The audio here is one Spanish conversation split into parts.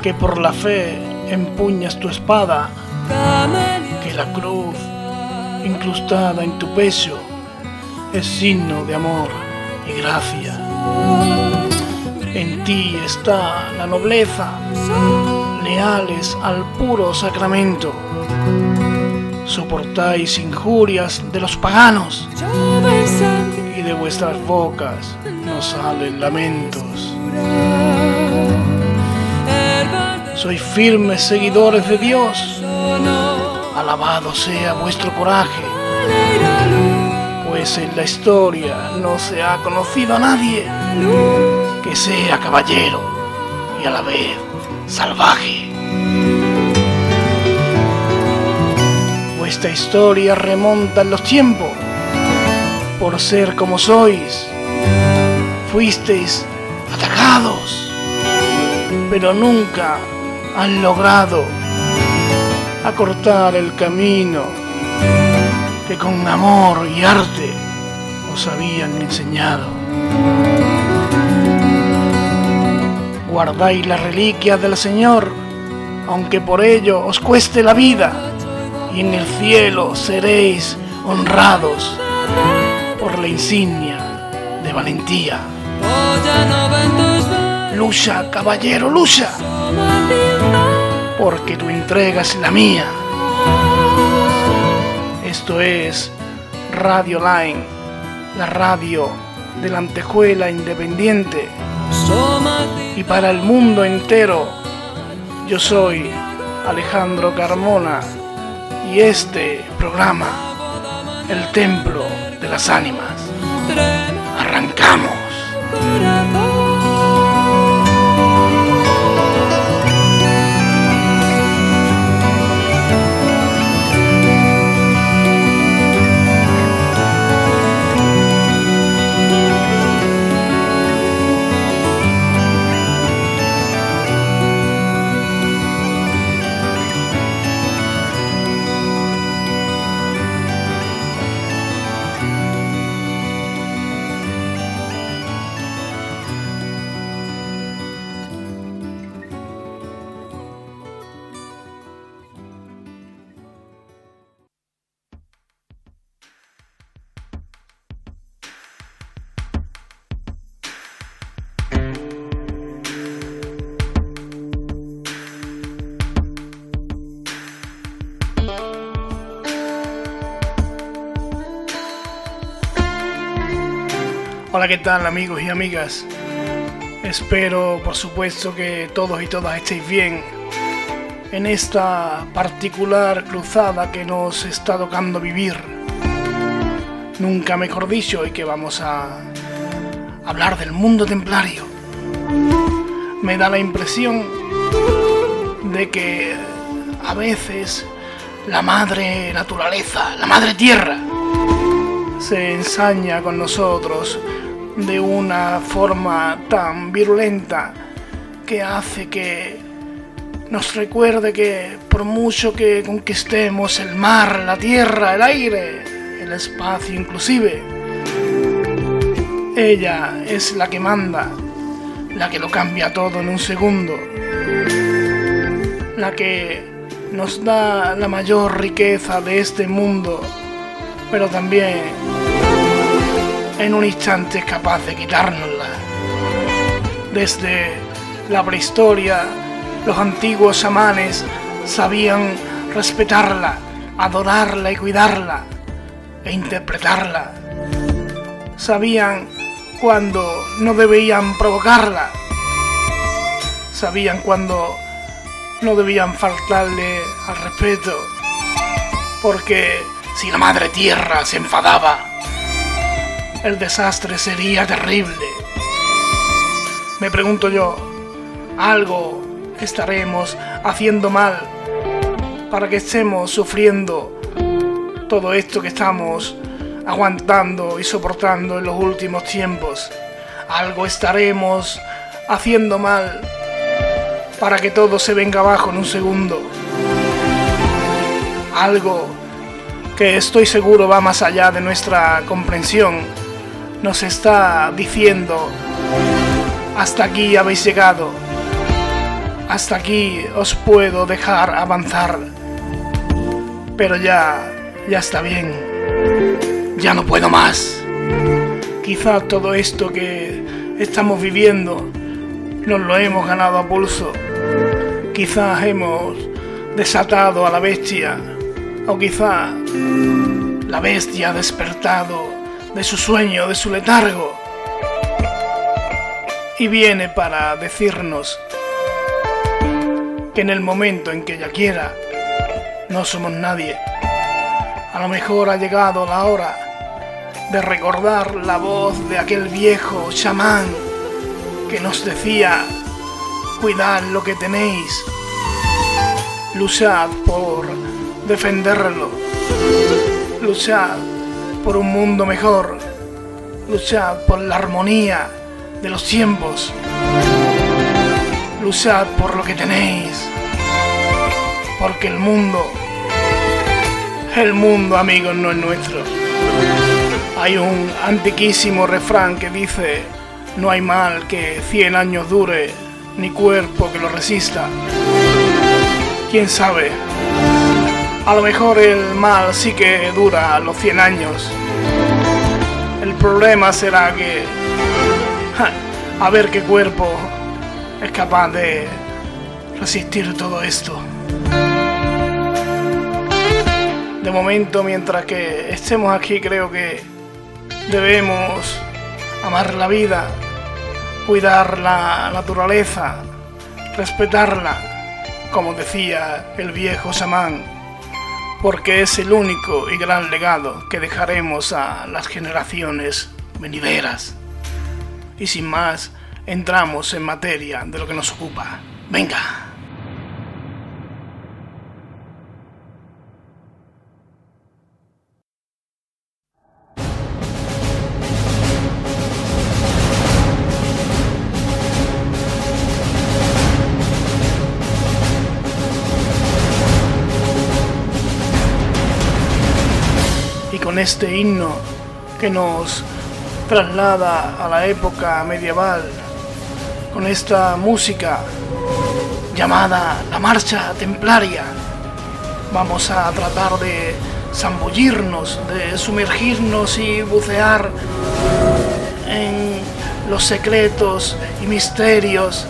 que por la fe empuñas tu espada, que la cruz incrustada en tu pecho es signo de amor y gracia. En ti está la nobleza, leales al puro sacramento. Soportáis injurias de los paganos y de vuestras bocas no salen lamentos. Sois firmes seguidores de Dios. Alabado sea vuestro coraje, pues en la historia no se ha conocido a nadie que sea caballero y a la vez salvaje. Vuestra historia remonta en los tiempos por ser como sois. Fuisteis atacados, pero nunca han logrado acortar el camino que con amor y arte os habían enseñado. Guardáis las reliquias del Señor, aunque por ello os cueste la vida, y en el cielo seréis honrados por la insignia de valentía. Lucha, caballero, lucha, porque tu entrega es la mía. Esto es Radio Line, la radio de la antejuela independiente. Y para el mundo entero, yo soy Alejandro Carmona y este programa, El Templo de las Ánimas. ¿Qué tal amigos y amigas? Espero, por supuesto, que todos y todas estéis bien en esta particular cruzada que nos está tocando vivir. Nunca mejor dicho, y que vamos a hablar del mundo templario. Me da la impresión de que a veces la madre naturaleza, la madre tierra, se ensaña con nosotros de una forma tan virulenta que hace que nos recuerde que por mucho que conquistemos el mar, la tierra, el aire, el espacio inclusive, ella es la que manda, la que lo cambia todo en un segundo, la que nos da la mayor riqueza de este mundo, pero también en un instante es capaz de quitárnosla. Desde la prehistoria, los antiguos amanes sabían respetarla, adorarla y cuidarla e interpretarla. Sabían cuando no debían provocarla. Sabían cuando no debían faltarle al respeto. Porque si la madre tierra se enfadaba, el desastre sería terrible. Me pregunto yo, algo estaremos haciendo mal para que estemos sufriendo todo esto que estamos aguantando y soportando en los últimos tiempos. Algo estaremos haciendo mal para que todo se venga abajo en un segundo. Algo que estoy seguro va más allá de nuestra comprensión nos está diciendo hasta aquí habéis llegado. Hasta aquí os puedo dejar avanzar. Pero ya, ya está bien. Ya no puedo más. Quizá todo esto que estamos viviendo nos lo hemos ganado a pulso. Quizás hemos desatado a la bestia. O quizá la bestia ha despertado de su sueño, de su letargo. Y viene para decirnos que en el momento en que ella quiera, no somos nadie. A lo mejor ha llegado la hora de recordar la voz de aquel viejo chamán que nos decía, cuidad lo que tenéis, luchad por defenderlo, luchad por un mundo mejor, luchad por la armonía de los tiempos, luchad por lo que tenéis, porque el mundo, el mundo amigos no es nuestro. Hay un antiquísimo refrán que dice, no hay mal que 100 años dure, ni cuerpo que lo resista. ¿Quién sabe? A lo mejor el mal sí que dura los 100 años. El problema será que... a ver qué cuerpo es capaz de resistir todo esto. De momento, mientras que estemos aquí, creo que debemos amar la vida, cuidar la naturaleza, respetarla, como decía el viejo samán, porque es el único y gran legado que dejaremos a las generaciones venideras. Y sin más, entramos en materia de lo que nos ocupa. Venga. Este himno que nos traslada a la época medieval, con esta música llamada la marcha templaria. Vamos a tratar de zambullirnos, de sumergirnos y bucear en los secretos y misterios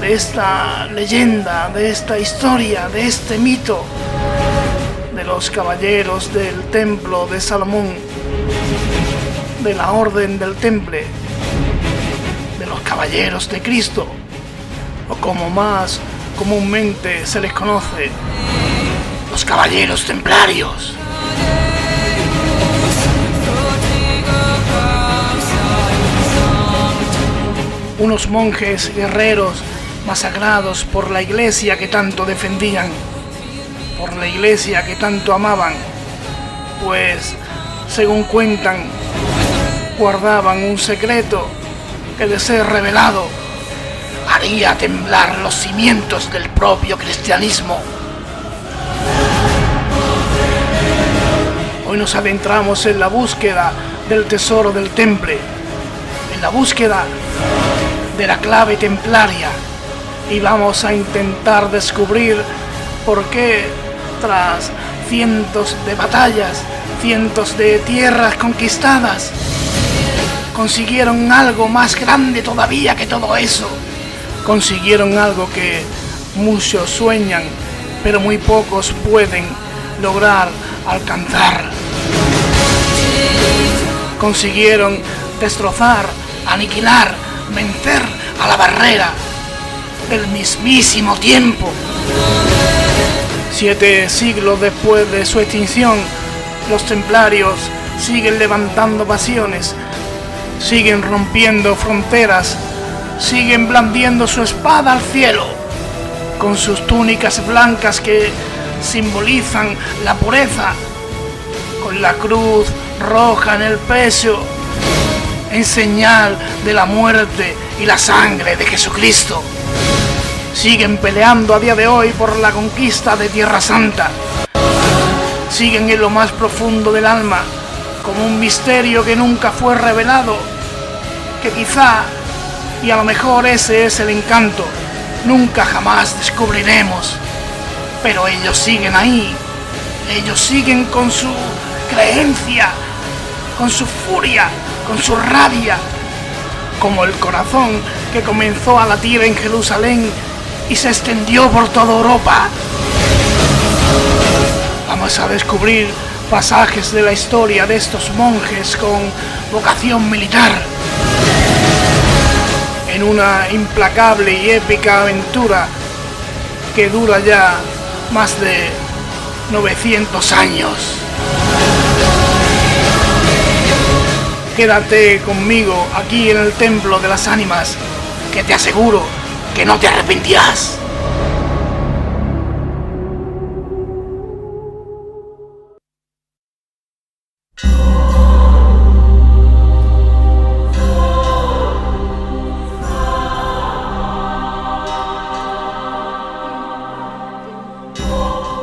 de esta leyenda, de esta historia, de este mito de los caballeros del templo de Salomón, de la orden del temple, de los caballeros de Cristo, o como más comúnmente se les conoce, los caballeros templarios. Unos monjes guerreros masacrados por la iglesia que tanto defendían por la iglesia que tanto amaban, pues, según cuentan, guardaban un secreto que de ser revelado haría temblar los cimientos del propio cristianismo. Hoy nos adentramos en la búsqueda del tesoro del temple, en la búsqueda de la clave templaria y vamos a intentar descubrir por qué tras cientos de batallas, cientos de tierras conquistadas, consiguieron algo más grande todavía que todo eso. Consiguieron algo que muchos sueñan, pero muy pocos pueden lograr alcanzar. Consiguieron destrozar, aniquilar, vencer a la barrera del mismísimo tiempo. Siete siglos después de su extinción, los templarios siguen levantando pasiones, siguen rompiendo fronteras, siguen blandiendo su espada al cielo, con sus túnicas blancas que simbolizan la pureza, con la cruz roja en el pecho, en señal de la muerte y la sangre de Jesucristo siguen peleando a día de hoy por la conquista de Tierra Santa. Siguen en lo más profundo del alma, como un misterio que nunca fue revelado, que quizá Y a lo mejor ese es el encanto. Nunca jamás descubriremos. Pero ellos siguen ahí. Ellos siguen con su creencia, con su furia, con su rabia. Como el corazón que comenzó a latir en Jerusalén y se extendió por toda Europa. Vamos a descubrir pasajes de la historia de estos monjes con vocación militar. En una implacable y épica aventura que dura ya más de 900 años. Quédate conmigo aquí en el Templo de las Ánimas, que te aseguro que no te arrepentirás.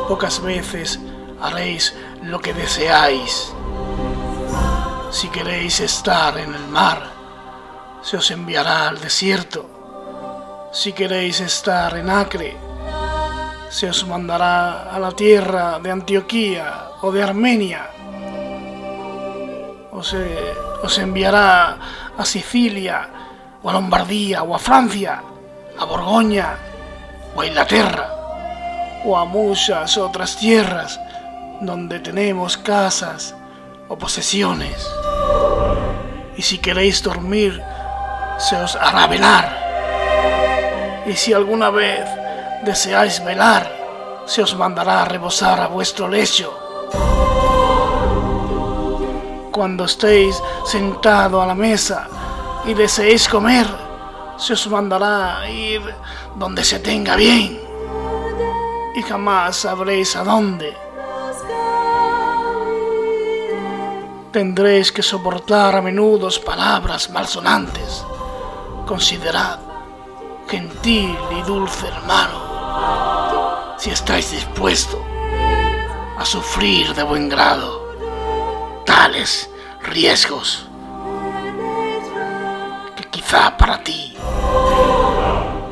Pocas veces haréis lo que deseáis. Si queréis estar en el mar, se os enviará al desierto si queréis estar en Acre, se os mandará a la tierra de Antioquía o de Armenia. O se os enviará a Sicilia, o a Lombardía, o a Francia, a Borgoña, o a Inglaterra, o a muchas otras tierras donde tenemos casas o posesiones. Y si queréis dormir, se os hará velar y si alguna vez deseáis velar, se os mandará a rebosar a vuestro lecho. Cuando estéis sentado a la mesa y deseéis comer, se os mandará ir donde se tenga bien. Y jamás sabréis a dónde. Tendréis que soportar a menudo palabras malsonantes. Considerad gentil y dulce hermano, si estáis dispuesto a sufrir de buen grado tales riesgos que quizá para ti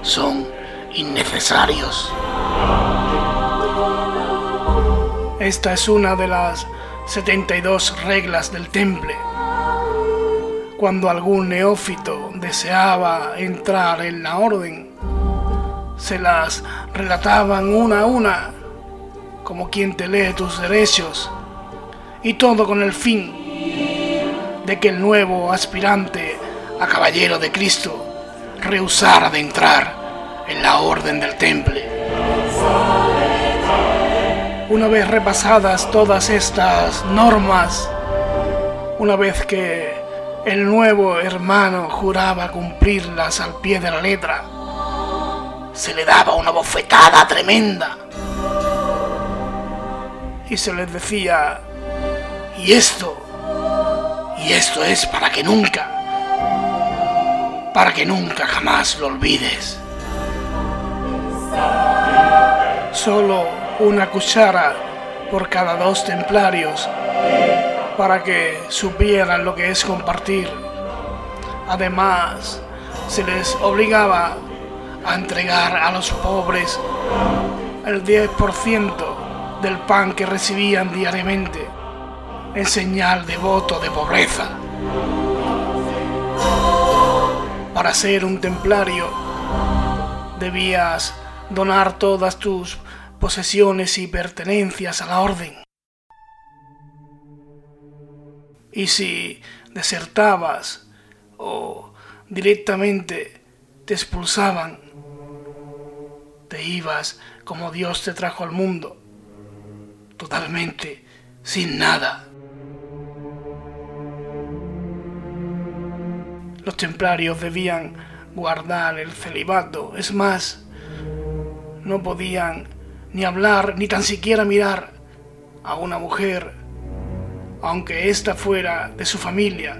son innecesarios. Esta es una de las 72 reglas del temple cuando algún neófito deseaba entrar en la orden, se las relataban una a una, como quien te lee tus derechos, y todo con el fin de que el nuevo aspirante a caballero de Cristo rehusara de entrar en la orden del temple. Una vez repasadas todas estas normas, una vez que el nuevo hermano juraba cumplirlas al pie de la letra. Se le daba una bofetada tremenda. Y se les decía, y esto, y esto es para que nunca, para que nunca jamás lo olvides. Solo una cuchara por cada dos templarios para que supieran lo que es compartir. Además, se les obligaba a entregar a los pobres el 10% del pan que recibían diariamente en señal de voto de pobreza. Para ser un templario debías donar todas tus posesiones y pertenencias a la orden. Y si desertabas o directamente te expulsaban, te ibas como Dios te trajo al mundo, totalmente sin nada. Los templarios debían guardar el celibato, es más, no podían ni hablar ni tan siquiera mirar a una mujer aunque ésta fuera de su familia.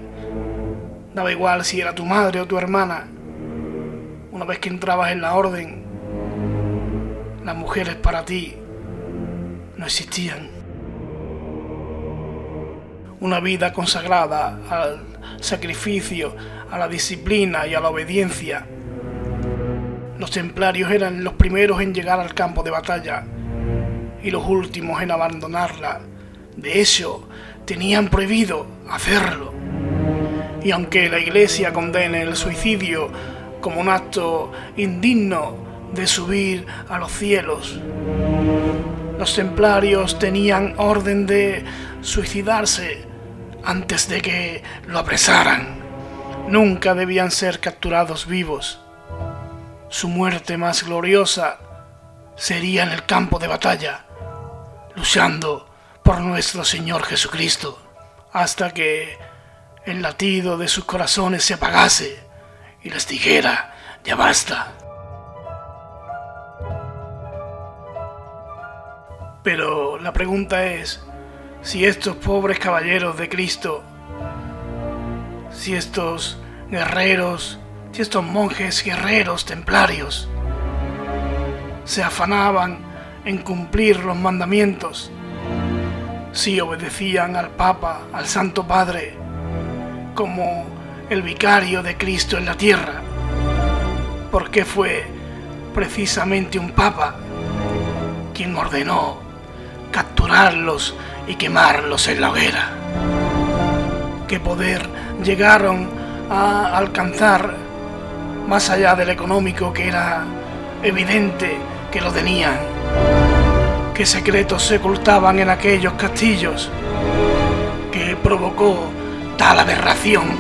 Daba igual si era tu madre o tu hermana. Una vez que entrabas en la orden, las mujeres para ti no existían. una vida consagrada al sacrificio, a la disciplina y a la obediencia. Los templarios eran los primeros en llegar al campo de batalla y los últimos en abandonarla. De hecho, tenían prohibido hacerlo. Y aunque la Iglesia condene el suicidio como un acto indigno de subir a los cielos, los templarios tenían orden de suicidarse antes de que lo apresaran. Nunca debían ser capturados vivos. Su muerte más gloriosa sería en el campo de batalla, luchando por nuestro Señor Jesucristo, hasta que el latido de sus corazones se apagase y les dijera, ya basta. Pero la pregunta es, si estos pobres caballeros de Cristo, si estos guerreros, si estos monjes guerreros templarios se afanaban en cumplir los mandamientos, si obedecían al Papa, al Santo Padre, como el vicario de Cristo en la tierra, porque fue precisamente un Papa quien ordenó capturarlos y quemarlos en la hoguera. ¿Qué poder llegaron a alcanzar más allá del económico que era evidente que lo tenían? ¿Qué secretos se ocultaban en aquellos castillos? que provocó tal aberración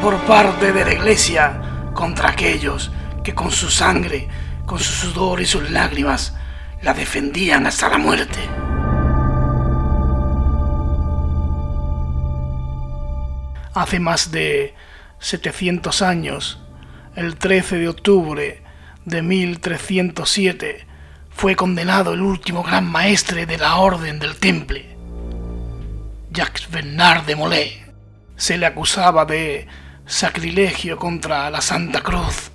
por parte de la iglesia contra aquellos que con su sangre, con su sudor y sus lágrimas la defendían hasta la muerte? hace más de 700 años, el 13 de octubre de 1307, fue condenado el último gran maestre de la Orden del Temple, Jacques Bernard de Molay. Se le acusaba de sacrilegio contra la Santa Cruz,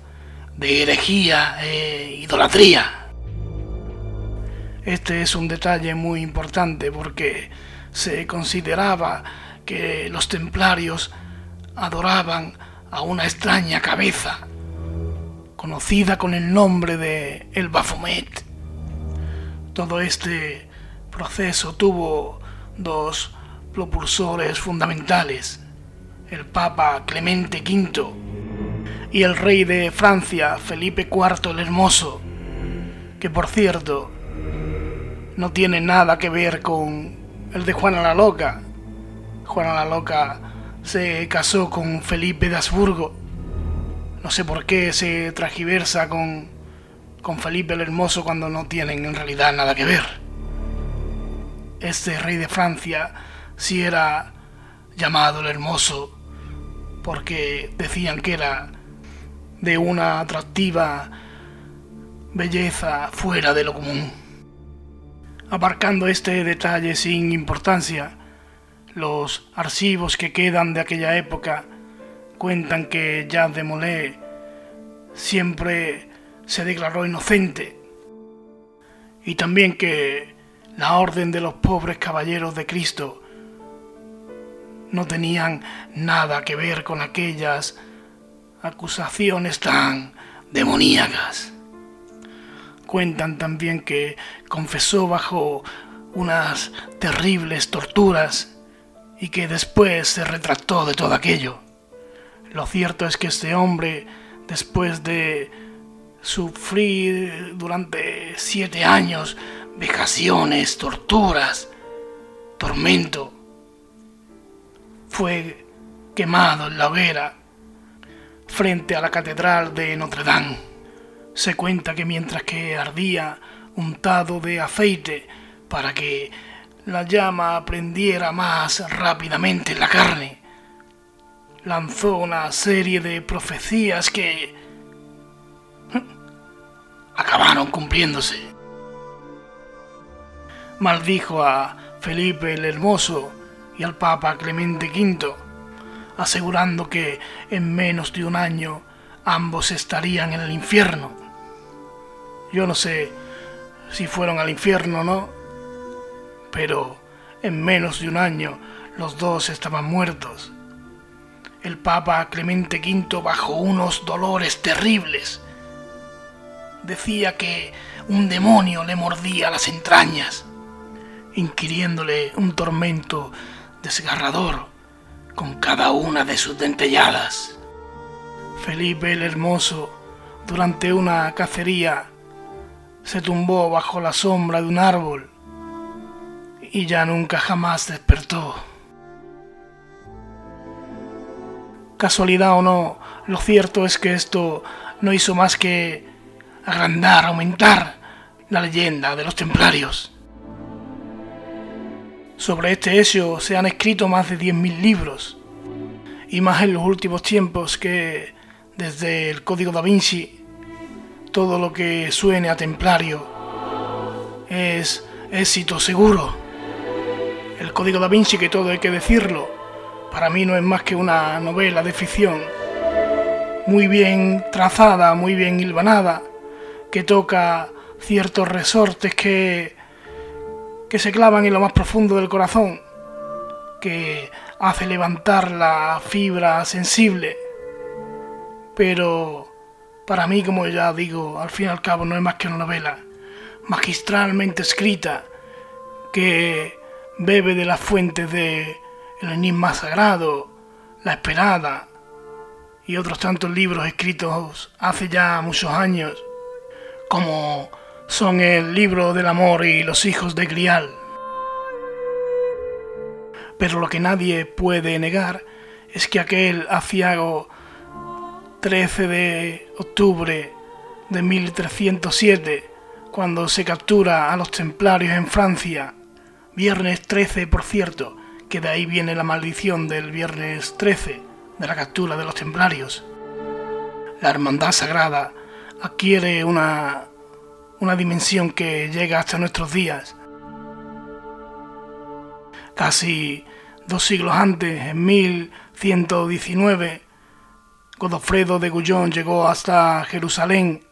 de herejía e idolatría. Este es un detalle muy importante porque se consideraba que los templarios adoraban a una extraña cabeza, conocida con el nombre de el Baphomet. Todo este proceso tuvo dos propulsores fundamentales, el Papa Clemente V y el rey de Francia, Felipe IV el Hermoso, que por cierto no tiene nada que ver con el de Juana la Loca, Juana la Loca se casó con Felipe de Habsburgo. No sé por qué se tragiversa con, con Felipe el Hermoso cuando no tienen en realidad nada que ver. Este rey de Francia sí era llamado el Hermoso porque decían que era de una atractiva belleza fuera de lo común. Abarcando este detalle sin importancia, los archivos que quedan de aquella época cuentan que Jean de Molay siempre se declaró inocente y también que la orden de los pobres caballeros de Cristo no tenían nada que ver con aquellas acusaciones tan demoníacas. Cuentan también que confesó bajo unas terribles torturas y que después se retractó de todo aquello. Lo cierto es que este hombre, después de sufrir durante siete años vejaciones, torturas, tormento, fue quemado en la hoguera frente a la catedral de Notre Dame. Se cuenta que mientras que ardía untado de aceite para que la llama prendiera más rápidamente la carne. Lanzó una serie de profecías que acabaron cumpliéndose. Maldijo a Felipe el Hermoso y al Papa Clemente V, asegurando que en menos de un año ambos estarían en el infierno. Yo no sé si fueron al infierno o no, pero en menos de un año Los dos estaban muertos. El Papa Clemente V, bajo unos dolores terribles, decía que un demonio le mordía las entrañas, inquiriéndole un tormento desgarrador con cada una de sus dentelladas. Felipe el Hermoso, durante una cacería, se tumbó bajo la sombra de un árbol y ya nunca jamás despertó. Casualidad o no, lo cierto es que esto no hizo más que agrandar, aumentar la leyenda de los templarios. Sobre este hecho se han escrito más de 10.000 libros, y más en los últimos tiempos que desde el Código da Vinci todo lo que suene a templario es éxito seguro. El Código da Vinci, que todo hay que decirlo, para mí no es más que una novela de ficción, muy bien trazada, muy bien hilvanada, que toca ciertos resortes que, que se clavan en lo más profundo del corazón, que hace levantar la fibra sensible. Pero para mí, como ya digo, al fin y al cabo no es más que una novela magistralmente escrita que bebe de las fuentes de el enigma sagrado, la esperada y otros tantos libros escritos hace ya muchos años como son el libro del amor y los hijos de Grial. Pero lo que nadie puede negar es que aquel aciago 13 de octubre de 1307, cuando se captura a los templarios en Francia, viernes 13 por cierto, que de ahí viene la maldición del viernes 13, de la captura de los templarios, la hermandad sagrada adquiere una, una dimensión que llega hasta nuestros días. Casi dos siglos antes, en 1119, Godofredo de Gullón llegó hasta Jerusalén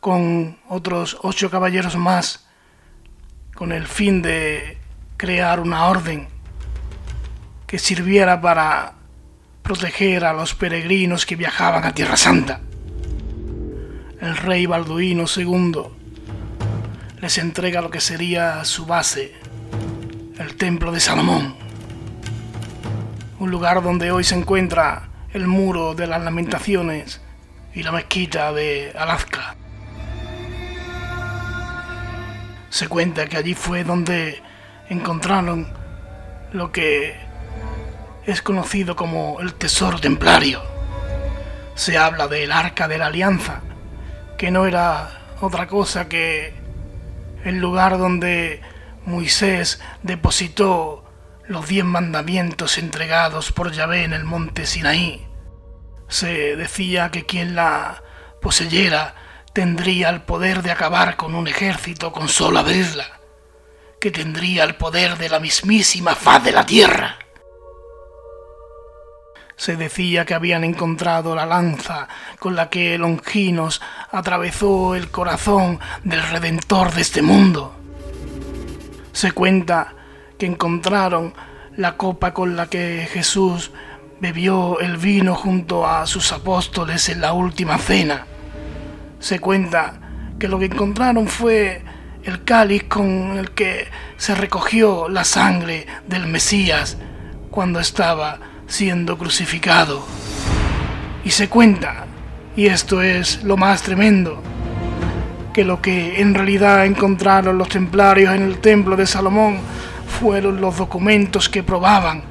con otros ocho caballeros más, con el fin de crear una orden que sirviera para proteger a los peregrinos que viajaban a Tierra Santa el rey Balduino II les entrega lo que sería su base, el templo de Salomón, un lugar donde hoy se encuentra el muro de las lamentaciones y la mezquita de Alaska. Se cuenta que allí fue donde encontraron lo que es conocido como el tesoro templario. Se habla del arca de la alianza, que no era otra cosa que el lugar donde Moisés depositó los diez mandamientos entregados por Yahvé en el monte Sinaí. Se decía que quien la poseyera tendría el poder de acabar con un ejército con sola abrirla, que tendría el poder de la mismísima faz de la tierra se decía que habían encontrado la lanza con la que Longinos atravesó el corazón del Redentor de este mundo. Se cuenta que encontraron la copa con la que Jesús bebió el vino junto a sus apóstoles en la última cena. Se cuenta que lo que encontraron fue el cáliz con el que se recogió la sangre del Mesías cuando estaba siendo crucificado. Y se cuenta, y esto es lo más tremendo, que lo que en realidad encontraron los templarios en el templo de Salomón fueron los documentos que probaban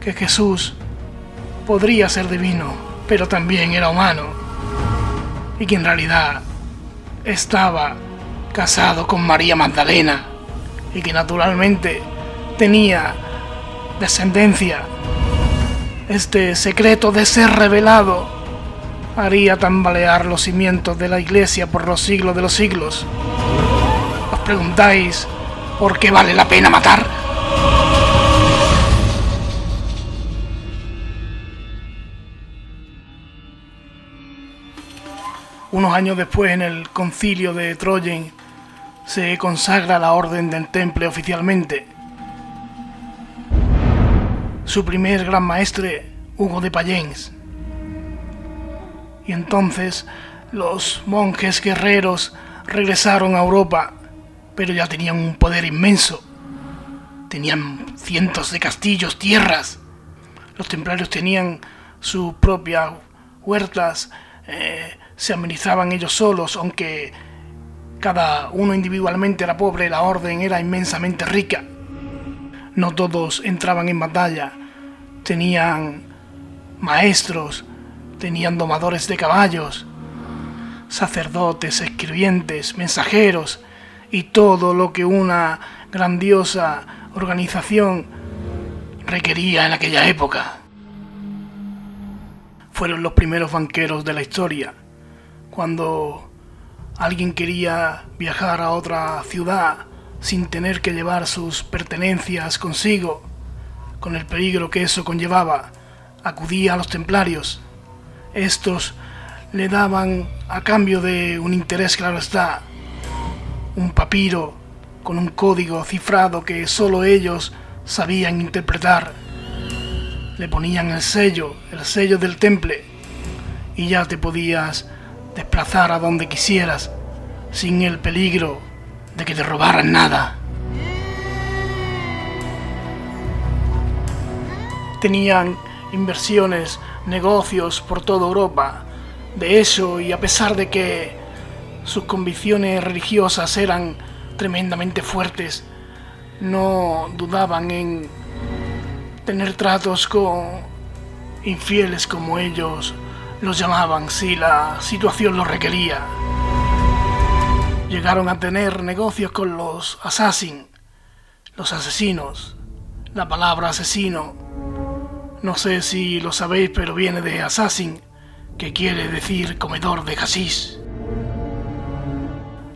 que Jesús podría ser divino, pero también era humano, y que en realidad estaba casado con María Magdalena, y que naturalmente tenía descendencia este secreto de ser revelado haría tambalear los cimientos de la iglesia por los siglos de los siglos. ¿Os preguntáis por qué vale la pena matar? Unos años después, en el concilio de Troyen, se consagra la orden del temple oficialmente su primer gran maestre, Hugo de Payens. Y entonces los monjes guerreros regresaron a Europa, pero ya tenían un poder inmenso. Tenían cientos de castillos, tierras. Los templarios tenían sus propias huertas, eh, se administraban ellos solos, aunque cada uno individualmente era pobre, la orden era inmensamente rica. No todos entraban en batalla, tenían maestros, tenían domadores de caballos, sacerdotes, escribientes, mensajeros y todo lo que una grandiosa organización requería en aquella época. Fueron los primeros banqueros de la historia. Cuando alguien quería viajar a otra ciudad sin tener que llevar sus pertenencias consigo, con el peligro que eso conllevaba, acudía a los templarios. Estos le daban, a cambio de un interés claro está, un papiro con un código cifrado que solo ellos sabían interpretar. Le ponían el sello, el sello del temple, y ya te podías desplazar a donde quisieras sin el peligro de que te robaran nada. Tenían inversiones, negocios por toda Europa. De eso, y a pesar de que sus convicciones religiosas eran tremendamente fuertes, no dudaban en tener tratos con infieles como ellos los llamaban si la situación lo requería. Llegaron a tener negocios con los assassins, los asesinos. La palabra asesino, no sé si lo sabéis, pero viene de assassin, que quiere decir comedor de hashish.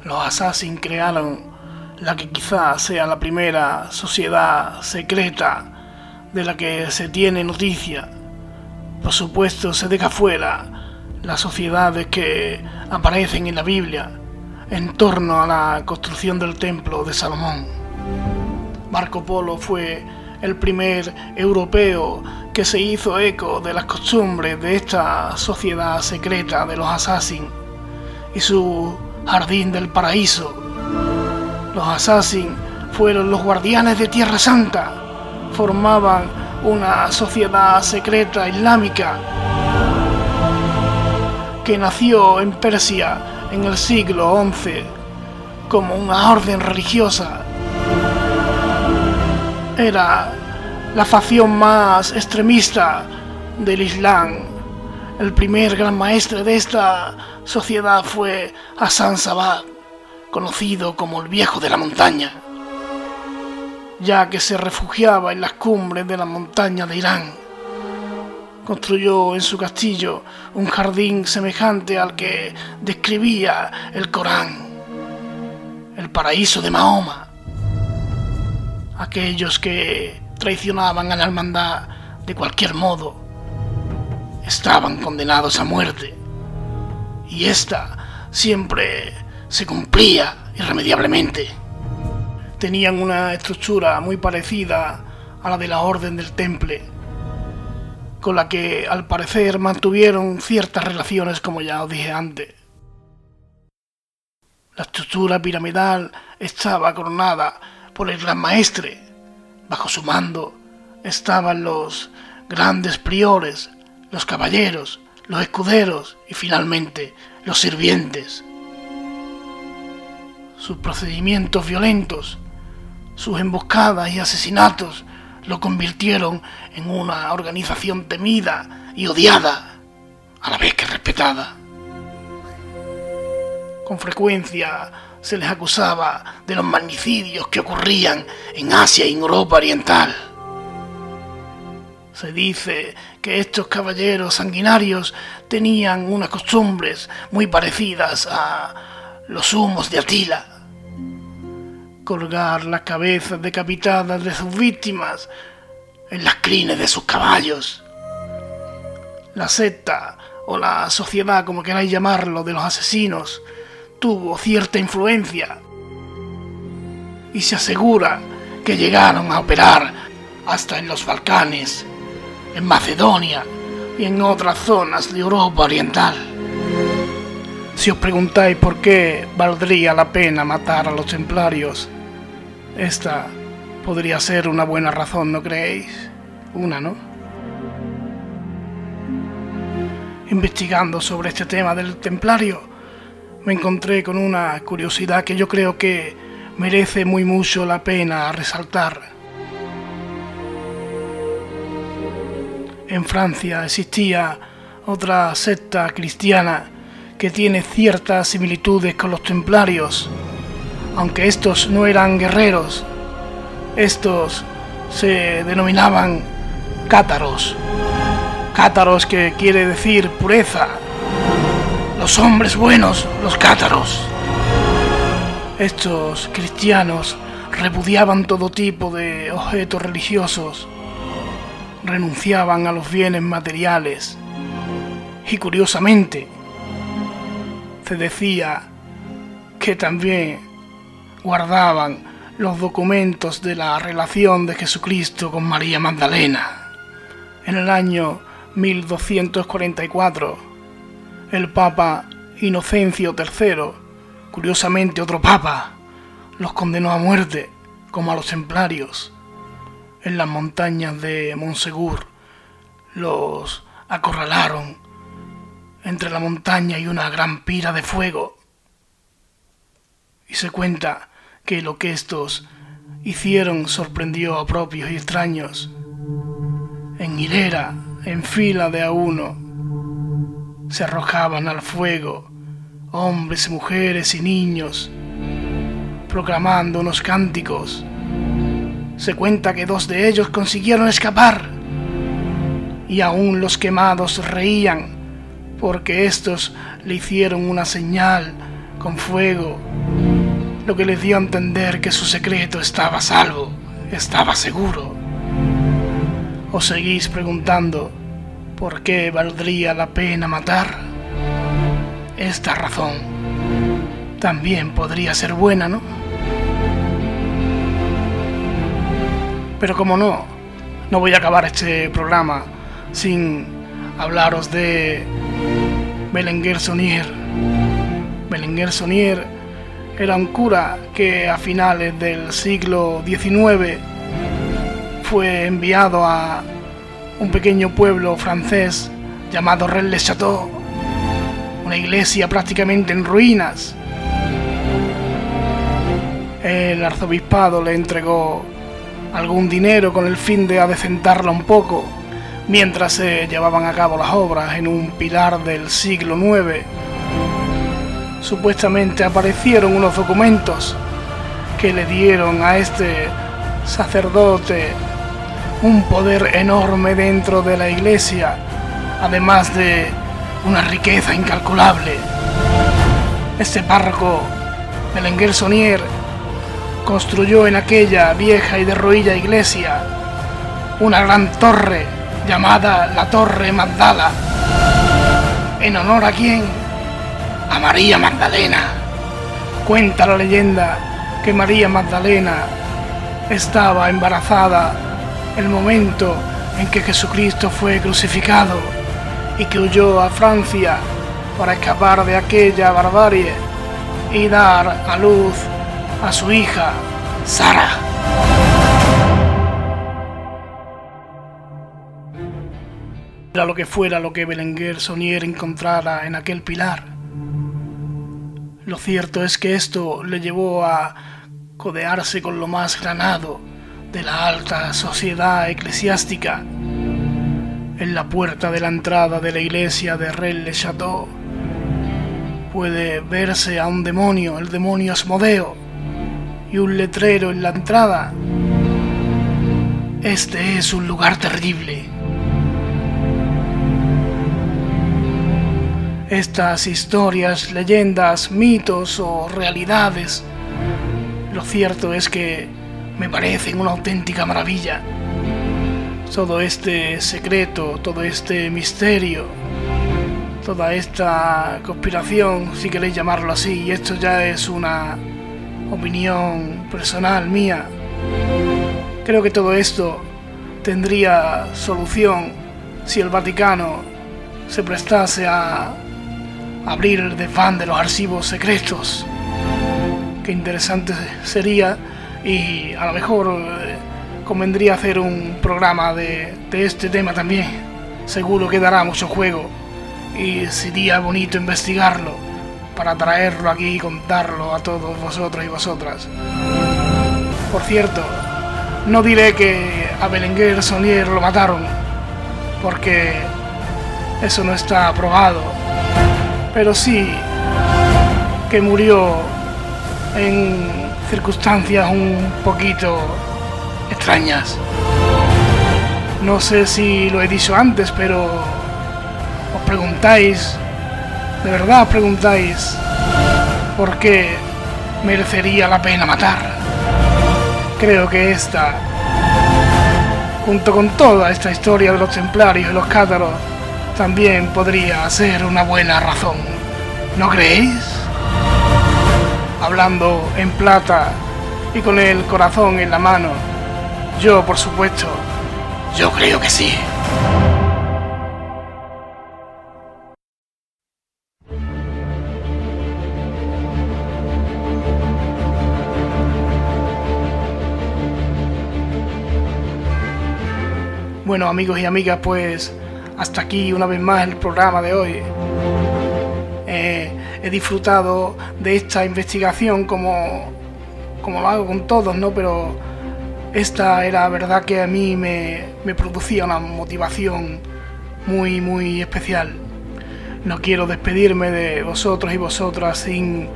Los assassins crearon la que quizás sea la primera sociedad secreta de la que se tiene noticia por supuesto, se deja fuera las sociedades que aparecen en la Biblia en torno a la construcción del templo de Salomón. Marco Polo fue el primer europeo que se hizo eco de las costumbres de esta sociedad secreta de los assassins y su jardín del paraíso. Los assassins fueron los guardianes de Tierra Santa, formaban una sociedad secreta islámica que nació en Persia en el siglo XI como una orden religiosa. Era la facción más extremista del Islam. El primer gran maestre de esta sociedad fue Hassan Sabat, conocido como el viejo de la montaña ya que se refugiaba en las cumbres de la montaña de Irán. Construyó en su castillo un jardín semejante al que describía el Corán, el paraíso de Mahoma. Aquellos que traicionaban a la hermandad de cualquier modo estaban condenados a muerte. Y esta siempre se cumplía irremediablemente tenían una estructura muy parecida a la de la Orden del Temple, con la que al parecer mantuvieron ciertas relaciones como ya os dije antes. La estructura piramidal estaba coronada por el Gran Maestre. Bajo su mando estaban los grandes priores, los caballeros, los escuderos y finalmente los sirvientes. Sus procedimientos violentos sus emboscadas y asesinatos lo convirtieron en una organización temida y odiada, a la vez que respetada. Con frecuencia se les acusaba de los magnicidios que ocurrían en Asia y en Europa Oriental. Se dice que estos caballeros sanguinarios tenían unas costumbres muy parecidas a los humos de Atila colgar las cabezas decapitadas de sus víctimas en las crines de sus caballos. La secta, o la sociedad como queráis llamarlo, de los asesinos, tuvo cierta influencia y se asegura que llegaron a operar hasta en los Balcanes, en Macedonia y en otras zonas de Europa Oriental. Si os preguntáis por qué valdría la pena matar a los templarios, esta podría ser una buena razón, ¿no creéis? Una, ¿no? Investigando sobre este tema del templario, me encontré con una curiosidad que yo creo que merece muy mucho la pena resaltar. En Francia existía otra secta cristiana que tiene ciertas similitudes con los templarios, aunque estos no eran guerreros, estos se denominaban cátaros. Cátaros que quiere decir pureza. Los hombres buenos, los cátaros. Estos cristianos repudiaban todo tipo de objetos religiosos, renunciaban a los bienes materiales y curiosamente se decía que también guardaban los documentos de la relación de Jesucristo con María Magdalena. En el año 1244, el Papa Inocencio III, curiosamente otro Papa, los condenó a muerte, como a los templarios. En las montañas de Monsegur los acorralaron entre la montaña y una gran pira de fuego. Y se cuenta que lo que estos hicieron sorprendió a propios y extraños. En hilera, en fila de a uno, se arrojaban al fuego hombres, mujeres y niños, proclamando unos cánticos. Se cuenta que dos de ellos consiguieron escapar y aún los quemados reían porque estos le hicieron una señal con fuego lo que les dio a entender que su secreto estaba salvo, estaba seguro. ¿Os seguís preguntando por qué valdría la pena matar? Esta razón también podría ser buena, ¿no? Pero como no, no voy a acabar este programa sin hablaros de Belenguer Sonier. Belenguer Sonier era un cura que a finales del siglo XIX fue enviado a un pequeño pueblo francés llamado Rennes-le-Château, una iglesia prácticamente en ruinas. El arzobispado le entregó algún dinero con el fin de adecentarla un poco mientras se llevaban a cabo las obras en un pilar del siglo IX supuestamente aparecieron unos documentos que le dieron a este sacerdote un poder enorme dentro de la iglesia, además de una riqueza incalculable. Este párroco, Belenguer Sonier, construyó en aquella vieja y derruida iglesia una gran torre llamada la Torre Magdala. ¿En honor a quién? a María Magdalena. Cuenta la leyenda que María Magdalena estaba embarazada el momento en que Jesucristo fue crucificado y que huyó a Francia para escapar de aquella barbarie y dar a luz a su hija, Sara. Era lo que fuera lo que Belenguer Sonier encontrara en aquel pilar lo cierto es que esto le llevó a codearse con lo más granado de la alta sociedad eclesiástica. En la puerta de la entrada de la iglesia de Rennes-le-Château puede verse a un demonio, el demonio Asmodeo, y un letrero en la entrada. Este es un lugar terrible. estas historias, leyendas, mitos o realidades, lo cierto es que me parecen una auténtica maravilla. Todo este secreto, todo este misterio, toda esta conspiración, si queréis llamarlo así, y esto ya es una opinión personal mía, creo que todo esto tendría solución si el Vaticano se prestase a abrir el desván de los archivos secretos. Qué interesante sería y a lo mejor eh, convendría hacer un programa de, de este tema también. Seguro que dará mucho juego y sería bonito investigarlo para traerlo aquí y contarlo a todos vosotros y vosotras. Por cierto, no diré que a Belenguer Sonier lo mataron, porque eso no está aprobado, pero sí que murió en circunstancias un poquito extrañas. No sé si lo he dicho antes, pero os preguntáis, de verdad os preguntáis, por qué merecería la pena matar. Creo que esta, junto con toda esta historia de los templarios y los cátaros, también podría ser una buena razón. ¿No creéis? Hablando en plata y con el corazón en la mano, yo por supuesto, yo creo que sí. Bueno amigos y amigas, pues hasta aquí una vez más el programa de hoy. He disfrutado de esta investigación como, como lo hago con todos, ¿no? Pero esta era verdad que a mí me, me producía una motivación muy, muy especial. No quiero despedirme de vosotros y vosotras sin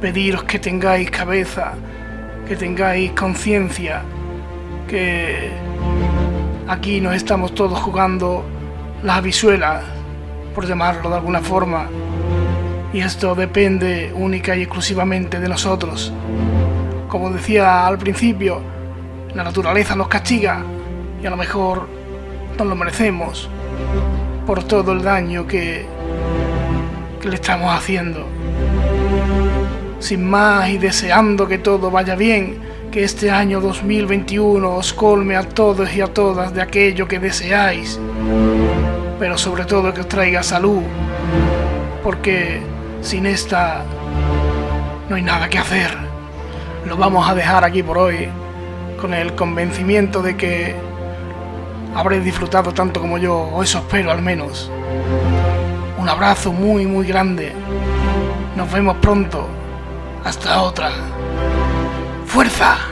pediros que tengáis cabeza, que tengáis conciencia, que Aquí nos estamos todos jugando las habisuelas, por llamarlo de alguna forma, y esto depende única y exclusivamente de nosotros. Como decía al principio, la naturaleza nos castiga y a lo mejor nos lo merecemos por todo el daño que, que le estamos haciendo. Sin más y deseando que todo vaya bien, que este año 2021 os colme a todos y a todas de aquello que deseáis, pero sobre todo que os traiga salud, porque sin esta no hay nada que hacer. Lo vamos a dejar aquí por hoy, con el convencimiento de que habréis disfrutado tanto como yo, o eso espero al menos. Un abrazo muy muy grande. Nos vemos pronto. Hasta otra. ¡Fuerza!